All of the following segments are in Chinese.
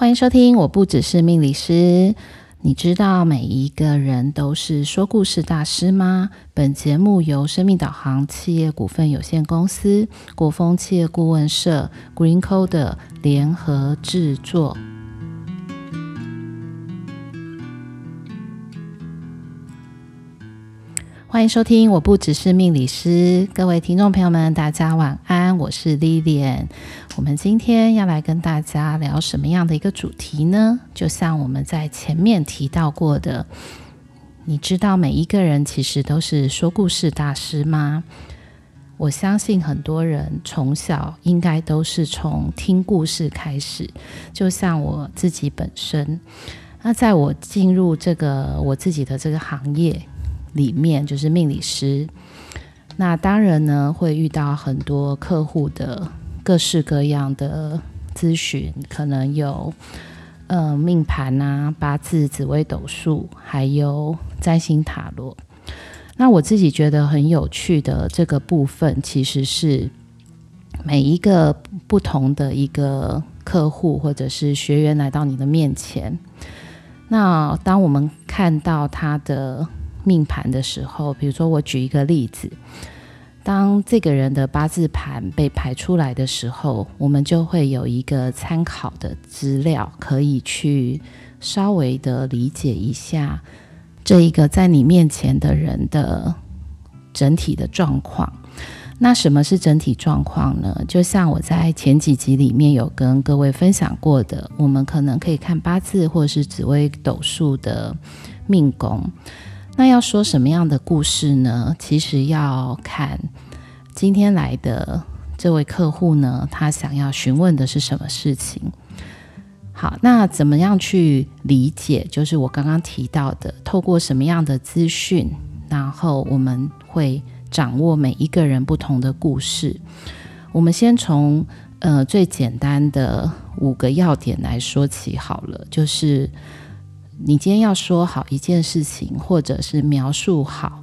欢迎收听，我不只是命理师。你知道每一个人都是说故事大师吗？本节目由生命导航企业股份有限公司、国风企业顾问社、Green Code 联合制作。欢迎收听，我不只是命理师。各位听众朋友们，大家晚安，我是 Lilian。我们今天要来跟大家聊什么样的一个主题呢？就像我们在前面提到过的，你知道每一个人其实都是说故事大师吗？我相信很多人从小应该都是从听故事开始，就像我自己本身。那在我进入这个我自己的这个行业。里面就是命理师，那当然呢会遇到很多客户的各式各样的咨询，可能有呃命盘啊、八字、紫微斗数，还有占星塔罗。那我自己觉得很有趣的这个部分，其实是每一个不同的一个客户或者是学员来到你的面前，那当我们看到他的。命盘的时候，比如说我举一个例子，当这个人的八字盘被排出来的时候，我们就会有一个参考的资料，可以去稍微的理解一下这一个在你面前的人的整体的状况。那什么是整体状况呢？就像我在前几集里面有跟各位分享过的，我们可能可以看八字或者是紫微斗数的命宫。那要说什么样的故事呢？其实要看今天来的这位客户呢，他想要询问的是什么事情。好，那怎么样去理解？就是我刚刚提到的，透过什么样的资讯，然后我们会掌握每一个人不同的故事。我们先从呃最简单的五个要点来说起好了，就是。你今天要说好一件事情，或者是描述好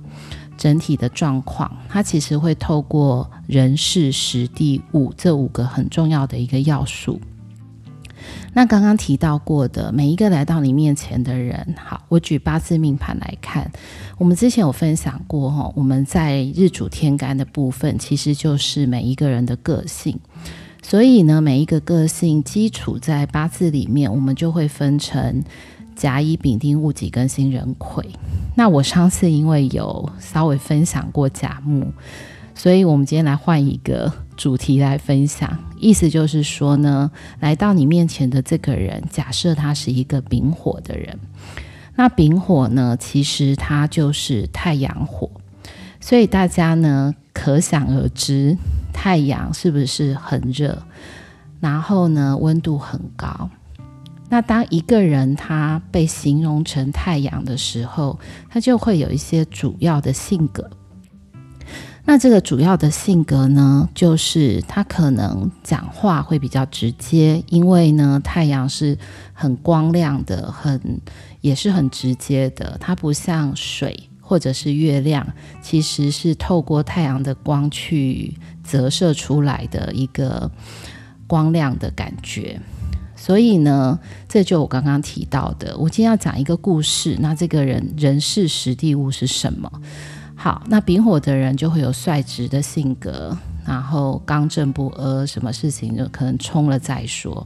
整体的状况，它其实会透过人事时地物这五个很重要的一个要素。那刚刚提到过的每一个来到你面前的人，好，我举八字命盘来看，我们之前有分享过哈，我们在日主天干的部分，其实就是每一个人的个性，所以呢，每一个个性基础在八字里面，我们就会分成。甲乙丙丁戊己庚辛壬癸，那我上次因为有稍微分享过甲木，所以我们今天来换一个主题来分享。意思就是说呢，来到你面前的这个人，假设他是一个丙火的人，那丙火呢，其实它就是太阳火，所以大家呢可想而知，太阳是不是很热？然后呢，温度很高。那当一个人他被形容成太阳的时候，他就会有一些主要的性格。那这个主要的性格呢，就是他可能讲话会比较直接，因为呢，太阳是很光亮的，很也是很直接的。它不像水或者是月亮，其实是透过太阳的光去折射出来的一个光亮的感觉。所以呢，这就我刚刚提到的。我今天要讲一个故事，那这个人人事时地物是什么？好，那丙火的人就会有率直的性格，然后刚正不阿，什么事情就可能冲了再说。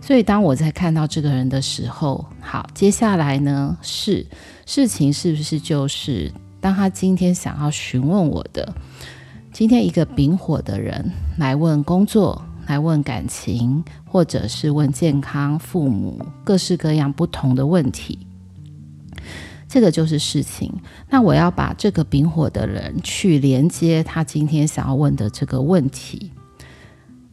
所以当我在看到这个人的时候，好，接下来呢，是事情是不是就是当他今天想要询问我的，今天一个丙火的人来问工作。来问感情，或者是问健康、父母，各式各样不同的问题，这个就是事情。那我要把这个丙火的人去连接他今天想要问的这个问题，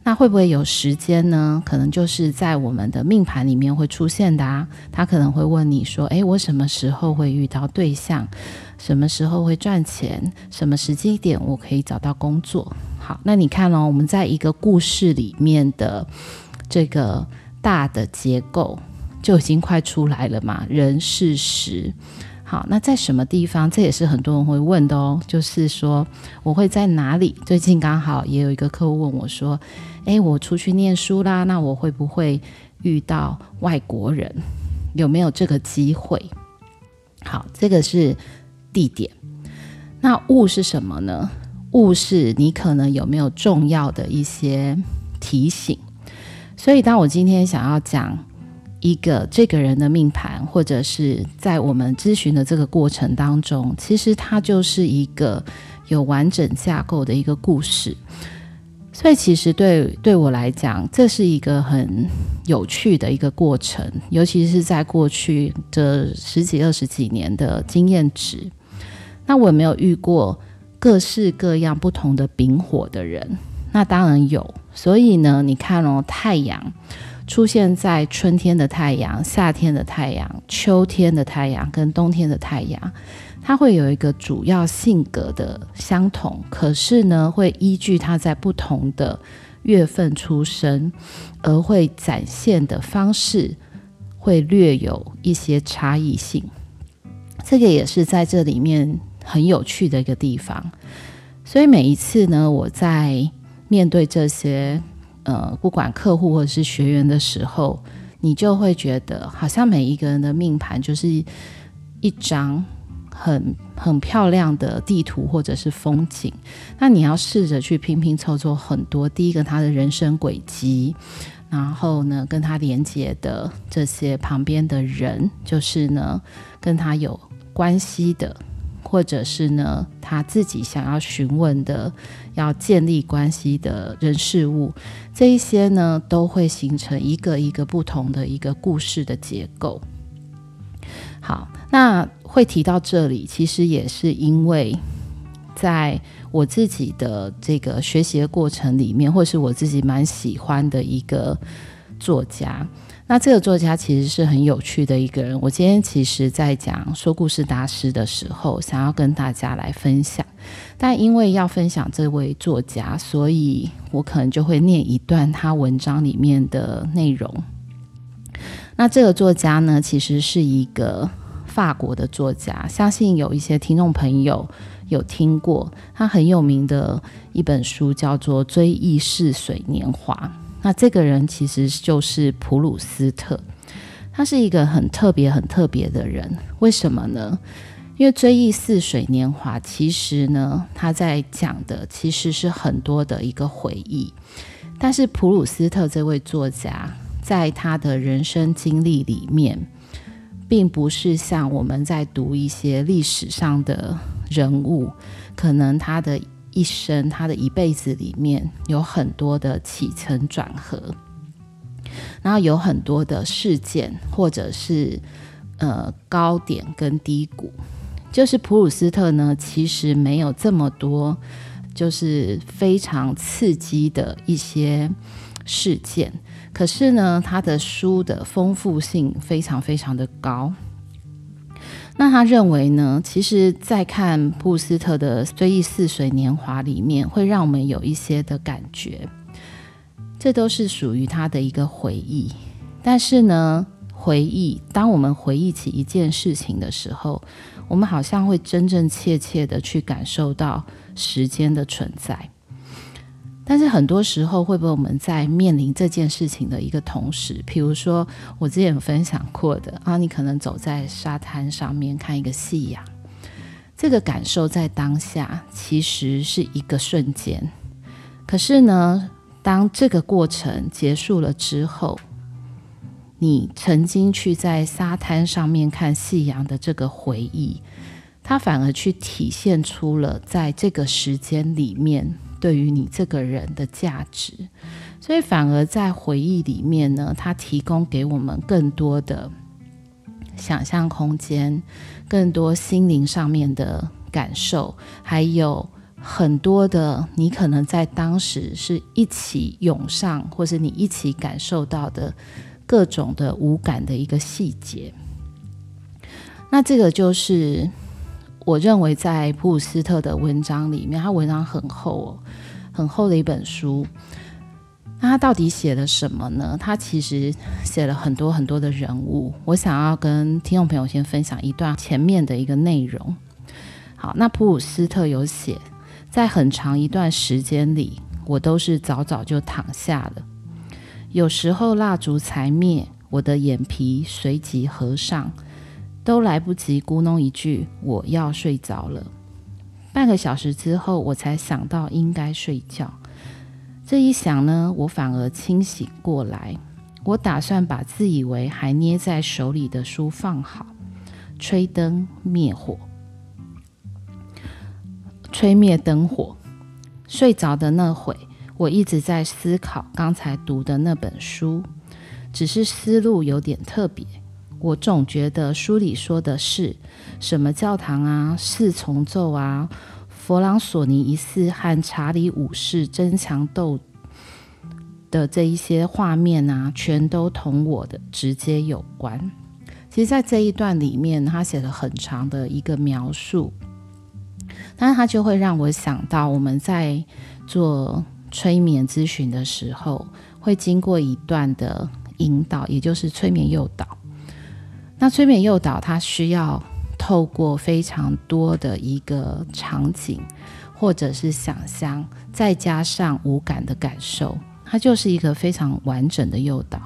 那会不会有时间呢？可能就是在我们的命盘里面会出现的啊。他可能会问你说：“诶，我什么时候会遇到对象？什么时候会赚钱？什么时机点我可以找到工作？”好，那你看哦，我们在一个故事里面的这个大的结构就已经快出来了嘛，人事时。好，那在什么地方？这也是很多人会问的哦，就是说我会在哪里？最近刚好也有一个客户问我说：“诶，我出去念书啦，那我会不会遇到外国人？有没有这个机会？好，这个是地点。那物是什么呢？物是你可能有没有重要的一些提醒。所以，当我今天想要讲一个这个人的命盘，或者是在我们咨询的这个过程当中，其实它就是一个有完整架构的一个故事。所以，其实对对我来讲，这是一个很有趣的一个过程，尤其是在过去这十几二十几年的经验值。那我有没有遇过各式各样不同的丙火的人？那当然有。所以呢，你看哦，太阳出现在春天的太阳、夏天的太阳、秋天的太阳跟冬天的太阳。它会有一个主要性格的相同，可是呢，会依据它在不同的月份出生，而会展现的方式会略有一些差异性。这个也是在这里面很有趣的一个地方。所以每一次呢，我在面对这些呃，不管客户或者是学员的时候，你就会觉得好像每一个人的命盘就是一张。很很漂亮的地图或者是风景，那你要试着去拼拼凑凑很多。第一个，他的人生轨迹，然后呢，跟他连接的这些旁边的人，就是呢，跟他有关系的，或者是呢，他自己想要询问的、要建立关系的人事物，这一些呢，都会形成一个一个不同的一个故事的结构。好，那。会提到这里，其实也是因为在我自己的这个学习的过程里面，或是我自己蛮喜欢的一个作家。那这个作家其实是很有趣的一个人。我今天其实在讲说故事大师的时候，想要跟大家来分享，但因为要分享这位作家，所以我可能就会念一段他文章里面的内容。那这个作家呢，其实是一个。法国的作家，相信有一些听众朋友有听过他很有名的一本书，叫做《追忆似水年华》。那这个人其实就是普鲁斯特，他是一个很特别、很特别的人。为什么呢？因为《追忆似水年华》其实呢，他在讲的其实是很多的一个回忆，但是普鲁斯特这位作家在他的人生经历里面。并不是像我们在读一些历史上的人物，可能他的一生、他的一辈子里面有很多的起承转合，然后有很多的事件，或者是呃高点跟低谷。就是普鲁斯特呢，其实没有这么多，就是非常刺激的一些事件。可是呢，他的书的丰富性非常非常的高。那他认为呢，其实，在看布斯特的《追忆似水年华》里面，会让我们有一些的感觉，这都是属于他的一个回忆。但是呢，回忆，当我们回忆起一件事情的时候，我们好像会真真切切的去感受到时间的存在。但是很多时候，会不会我们在面临这件事情的一个同时，比如说我之前有分享过的啊，你可能走在沙滩上面看一个夕阳，这个感受在当下其实是一个瞬间。可是呢，当这个过程结束了之后，你曾经去在沙滩上面看夕阳的这个回忆，它反而去体现出了在这个时间里面。对于你这个人的价值，所以反而在回忆里面呢，它提供给我们更多的想象空间，更多心灵上面的感受，还有很多的你可能在当时是一起涌上，或是你一起感受到的各种的无感的一个细节。那这个就是。我认为在普鲁斯特的文章里面，他文章很厚哦，很厚的一本书。那他到底写了什么呢？他其实写了很多很多的人物。我想要跟听众朋友先分享一段前面的一个内容。好，那普鲁斯特有写，在很长一段时间里，我都是早早就躺下了，有时候蜡烛才灭，我的眼皮随即合上，都来不及咕哝一句“我要睡着了”。半个小时之后，我才想到应该睡觉。这一想呢，我反而清醒过来。我打算把自以为还捏在手里的书放好，吹灯灭火，吹灭灯火。睡着的那会，我一直在思考刚才读的那本书，只是思路有点特别。我总觉得书里说的是什么教堂啊、四重奏啊、弗朗索尼一世和查理五世争强斗的这一些画面啊，全都同我的直接有关。其实，在这一段里面，他写了很长的一个描述，但是他就会让我想到，我们在做催眠咨询的时候，会经过一段的引导，也就是催眠诱导。那催眠诱导，它需要透过非常多的一个场景，或者是想象，再加上无感的感受，它就是一个非常完整的诱导。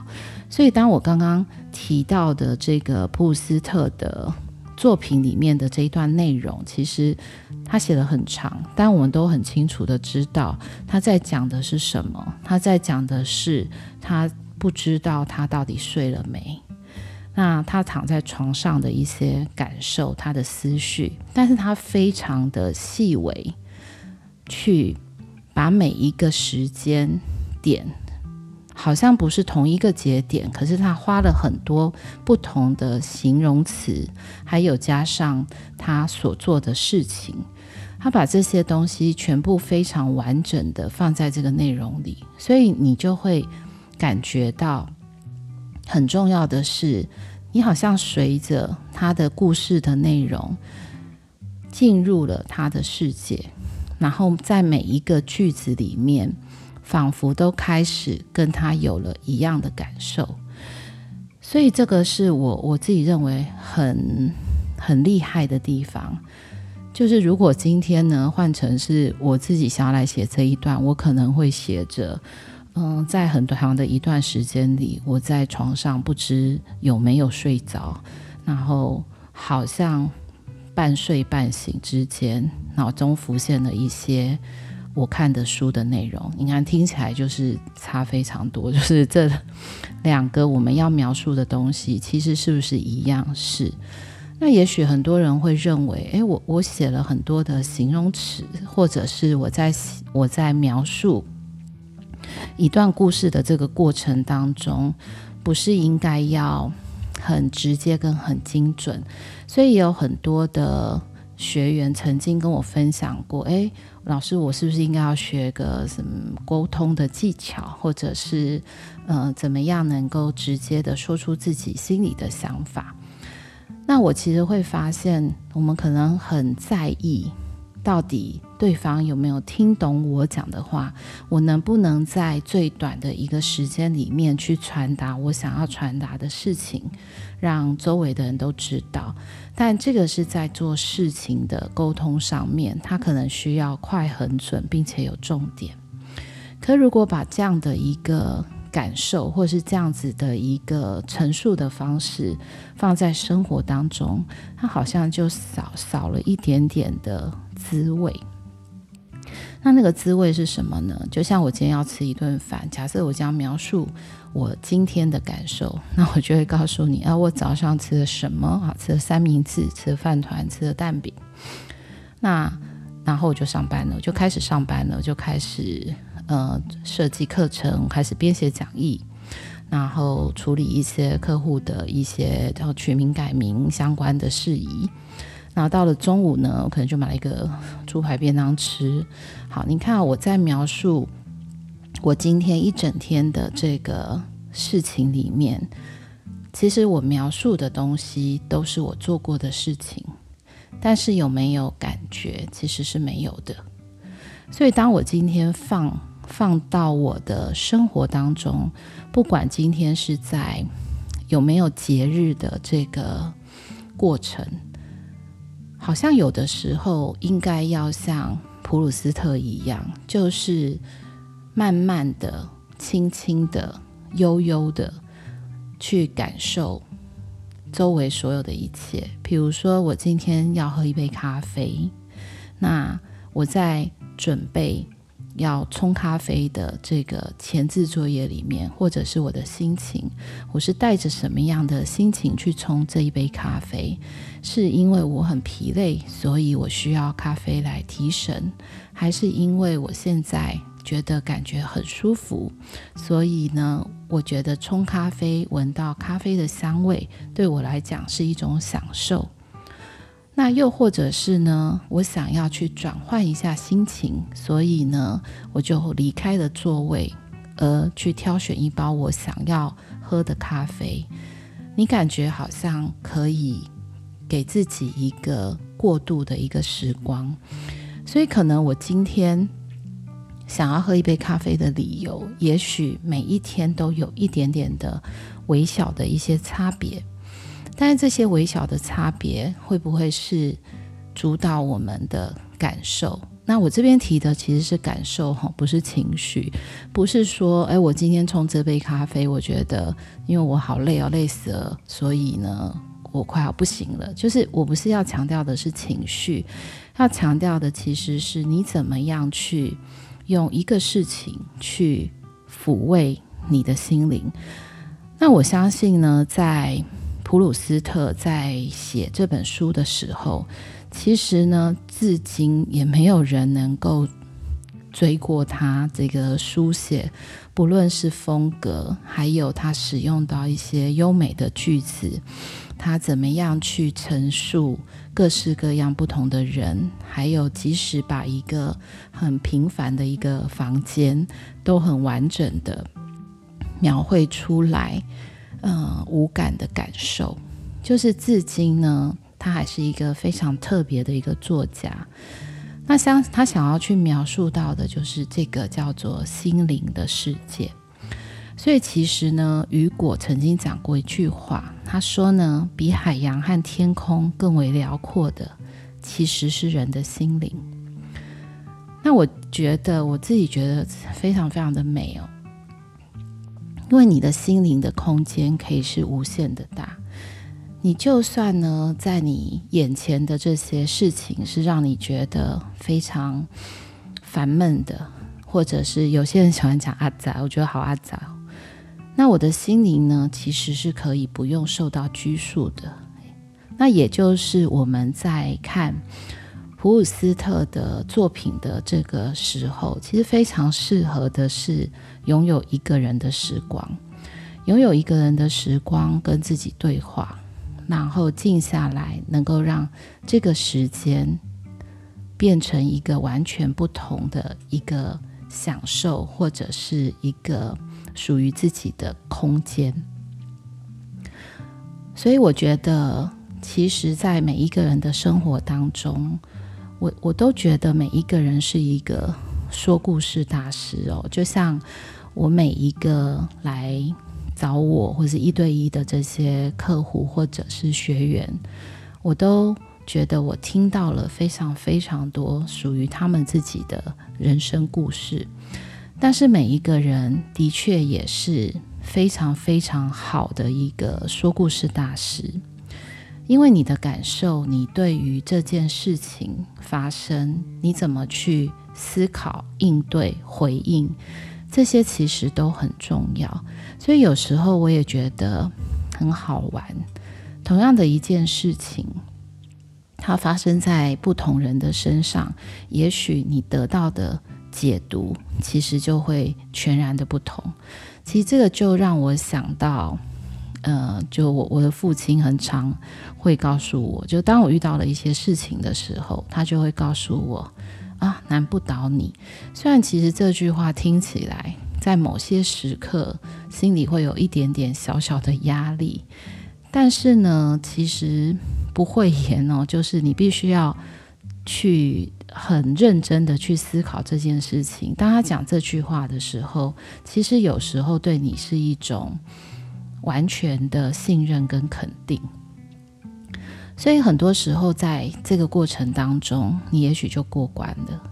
所以，当我刚刚提到的这个普鲁斯特的作品里面的这一段内容，其实他写的很长，但我们都很清楚的知道他在讲的是什么。他在讲的是他不知道他到底睡了没。那他躺在床上的一些感受，他的思绪，但是他非常的细微，去把每一个时间点，好像不是同一个节点，可是他花了很多不同的形容词，还有加上他所做的事情，他把这些东西全部非常完整的放在这个内容里，所以你就会感觉到。很重要的是，你好像随着他的故事的内容进入了他的世界，然后在每一个句子里面，仿佛都开始跟他有了一样的感受。所以这个是我我自己认为很很厉害的地方。就是如果今天呢，换成是我自己想要来写这一段，我可能会写着。嗯，在很长的一段时间里，我在床上不知有没有睡着，然后好像半睡半醒之间，脑中浮现了一些我看的书的内容。你看，听起来就是差非常多，就是这两个我们要描述的东西，其实是不是一样？是。那也许很多人会认为，诶，我我写了很多的形容词，或者是我在我在描述。一段故事的这个过程当中，不是应该要很直接跟很精准，所以有很多的学员曾经跟我分享过：“诶，老师，我是不是应该要学个什么沟通的技巧，或者是呃，怎么样能够直接的说出自己心里的想法？”那我其实会发现，我们可能很在意。到底对方有没有听懂我讲的话？我能不能在最短的一个时间里面去传达我想要传达的事情，让周围的人都知道？但这个是在做事情的沟通上面，它可能需要快、很准，并且有重点。可如果把这样的一个感受，或是这样子的一个陈述的方式放在生活当中，它好像就少少了一点点的。滋味，那那个滋味是什么呢？就像我今天要吃一顿饭，假设我将描述我今天的感受，那我就会告诉你啊，我早上吃了什么啊？吃了三明治，吃了饭团，吃了蛋饼。那然后我就上班了，我就开始上班了，我就开始呃设计课程，开始编写讲义，然后处理一些客户的一些叫取名改名相关的事宜。然后到了中午呢，我可能就买了一个猪排便当吃。好，你看我在描述我今天一整天的这个事情里面，其实我描述的东西都是我做过的事情，但是有没有感觉，其实是没有的。所以当我今天放放到我的生活当中，不管今天是在有没有节日的这个过程。好像有的时候应该要像普鲁斯特一样，就是慢慢的、轻轻的悠悠的去感受周围所有的一切。比如说，我今天要喝一杯咖啡，那我在准备。要冲咖啡的这个前置作业里面，或者是我的心情，我是带着什么样的心情去冲这一杯咖啡？是因为我很疲累，所以我需要咖啡来提神，还是因为我现在觉得感觉很舒服，所以呢，我觉得冲咖啡闻到咖啡的香味，对我来讲是一种享受。那又或者是呢，我想要去转换一下心情，所以呢，我就离开了座位，而去挑选一包我想要喝的咖啡。你感觉好像可以给自己一个过渡的一个时光，所以可能我今天想要喝一杯咖啡的理由，也许每一天都有一点点的微小的一些差别。但是这些微小的差别会不会是主导我们的感受？那我这边提的其实是感受哈，不是情绪，不是说，哎，我今天冲这杯咖啡，我觉得因为我好累哦，累死了，所以呢，我快要不行了。就是我不是要强调的是情绪，要强调的其实是你怎么样去用一个事情去抚慰你的心灵。那我相信呢，在普鲁斯特在写这本书的时候，其实呢，至今也没有人能够追过他这个书写，不论是风格，还有他使用到一些优美的句子，他怎么样去陈述各式各样不同的人，还有即使把一个很平凡的一个房间都很完整的描绘出来。嗯，无感的感受，就是至今呢，他还是一个非常特别的一个作家。那想他想要去描述到的，就是这个叫做心灵的世界。所以其实呢，雨果曾经讲过一句话，他说呢，比海洋和天空更为辽阔的，其实是人的心灵。那我觉得，我自己觉得非常非常的美哦。因为你的心灵的空间可以是无限的大，你就算呢，在你眼前的这些事情是让你觉得非常烦闷的，或者是有些人喜欢讲阿杂，我觉得好阿杂。那我的心灵呢，其实是可以不用受到拘束的。那也就是我们在看普鲁斯特的作品的这个时候，其实非常适合的是。拥有一个人的时光，拥有一个人的时光，跟自己对话，然后静下来，能够让这个时间变成一个完全不同的一个享受，或者是一个属于自己的空间。所以，我觉得，其实，在每一个人的生活当中，我我都觉得每一个人是一个。说故事大师哦，就像我每一个来找我或是一对一的这些客户或者是学员，我都觉得我听到了非常非常多属于他们自己的人生故事。但是每一个人的确也是非常非常好的一个说故事大师，因为你的感受，你对于这件事情发生，你怎么去思考、应对、回应，这些其实都很重要。所以有时候我也觉得很好玩。同样的一件事情，它发生在不同人的身上，也许你得到的解读其实就会全然的不同。其实这个就让我想到，呃，就我我的父亲很常会告诉我，就当我遇到了一些事情的时候，他就会告诉我。啊，难不倒你。虽然其实这句话听起来，在某些时刻心里会有一点点小小的压力，但是呢，其实不会言哦。就是你必须要去很认真的去思考这件事情。当他讲这句话的时候，其实有时候对你是一种完全的信任跟肯定。所以很多时候，在这个过程当中，你也许就过关了。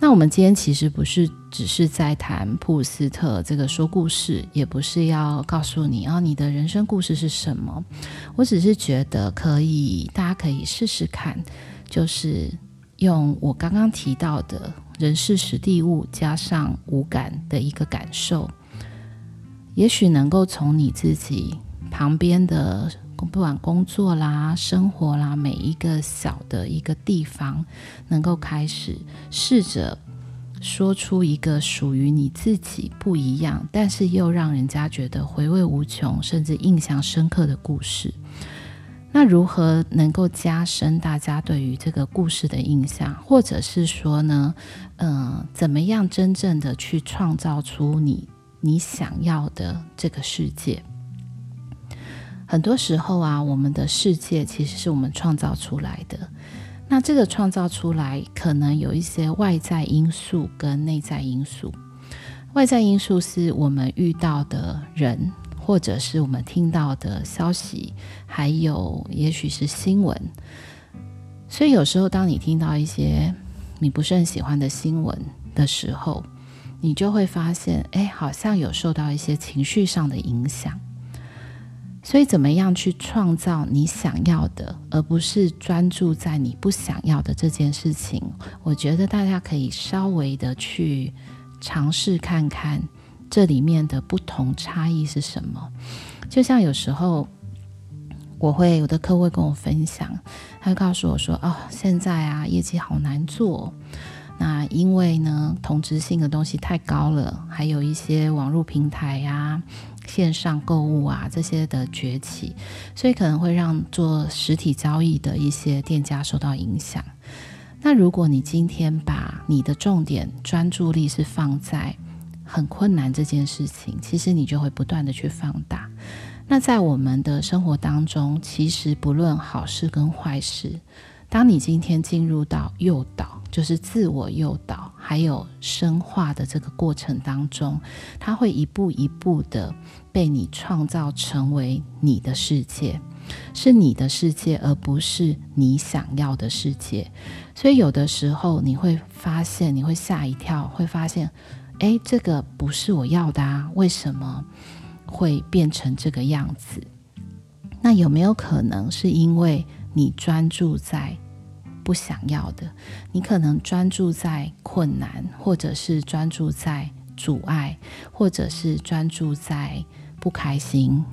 那我们今天其实不是只是在谈普鲁斯特这个说故事，也不是要告诉你啊，你的人生故事是什么。我只是觉得可以，大家可以试试看，就是用我刚刚提到的人事时地物加上五感的一个感受，也许能够从你自己旁边的。不管工作啦、生活啦，每一个小的一个地方，能够开始试着说出一个属于你自己不一样，但是又让人家觉得回味无穷，甚至印象深刻的故事。那如何能够加深大家对于这个故事的印象，或者是说呢，嗯、呃，怎么样真正的去创造出你你想要的这个世界？很多时候啊，我们的世界其实是我们创造出来的。那这个创造出来，可能有一些外在因素跟内在因素。外在因素是我们遇到的人，或者是我们听到的消息，还有也许是新闻。所以有时候，当你听到一些你不是很喜欢的新闻的时候，你就会发现，哎，好像有受到一些情绪上的影响。所以，怎么样去创造你想要的，而不是专注在你不想要的这件事情？我觉得大家可以稍微的去尝试看看这里面的不同差异是什么。就像有时候，我会有的客户跟我分享，他会告诉我说：“哦，现在啊，业绩好难做。那因为呢，同质性的东西太高了，还有一些网络平台呀。”线上购物啊，这些的崛起，所以可能会让做实体交易的一些店家受到影响。那如果你今天把你的重点专注力是放在很困难这件事情，其实你就会不断的去放大。那在我们的生活当中，其实不论好事跟坏事，当你今天进入到诱导。就是自我诱导，还有深化的这个过程当中，它会一步一步的被你创造成为你的世界，是你的世界，而不是你想要的世界。所以有的时候你会发现，你会吓一跳，会发现，诶，这个不是我要的啊，为什么会变成这个样子？那有没有可能是因为你专注在不想要的，你可能专注在困难，或者是专注在阻碍，或者是专注在不开心，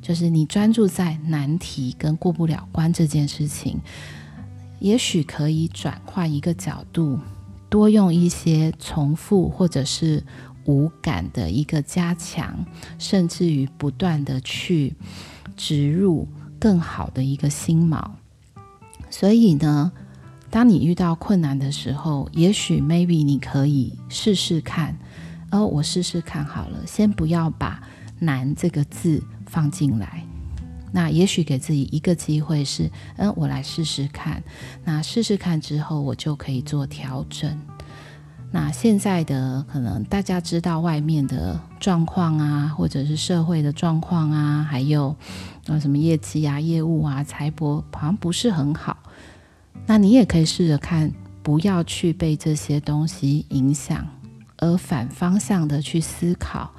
就是你专注在难题跟过不了关这件事情，也许可以转换一个角度，多用一些重复或者是无感的一个加强，甚至于不断的去植入更好的一个心锚。所以呢，当你遇到困难的时候，也许 maybe 你可以试试看。哦，我试试看好了，先不要把“难”这个字放进来。那也许给自己一个机会是，嗯，我来试试看。那试试看之后，我就可以做调整。那现在的可能大家知道外面的状况啊，或者是社会的状况啊，还有啊什么业绩啊、业务啊、财帛好像不是很好。那你也可以试着看，不要去被这些东西影响，而反方向的去思考，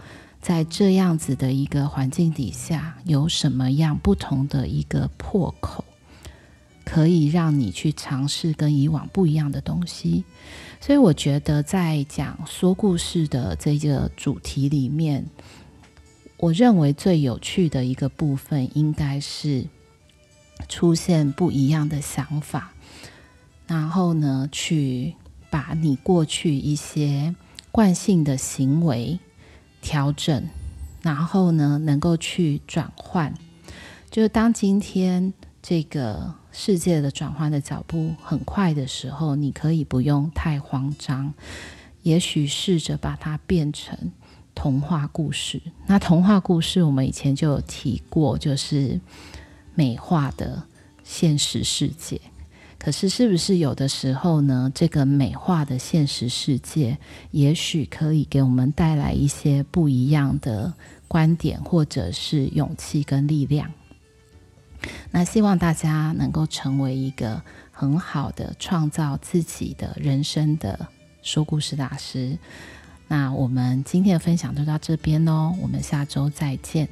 在这样子的一个环境底下，有什么样不同的一个破口，可以让你去尝试跟以往不一样的东西。所以我觉得，在讲说故事的这个主题里面，我认为最有趣的一个部分，应该是出现不一样的想法，然后呢，去把你过去一些惯性的行为调整，然后呢，能够去转换。就是当今天这个。世界的转换的脚步很快的时候，你可以不用太慌张，也许试着把它变成童话故事。那童话故事我们以前就有提过，就是美化的现实世界。可是，是不是有的时候呢？这个美化的现实世界，也许可以给我们带来一些不一样的观点，或者是勇气跟力量。那希望大家能够成为一个很好的创造自己的人生的说故事大师。那我们今天的分享就到这边喽，我们下周再见。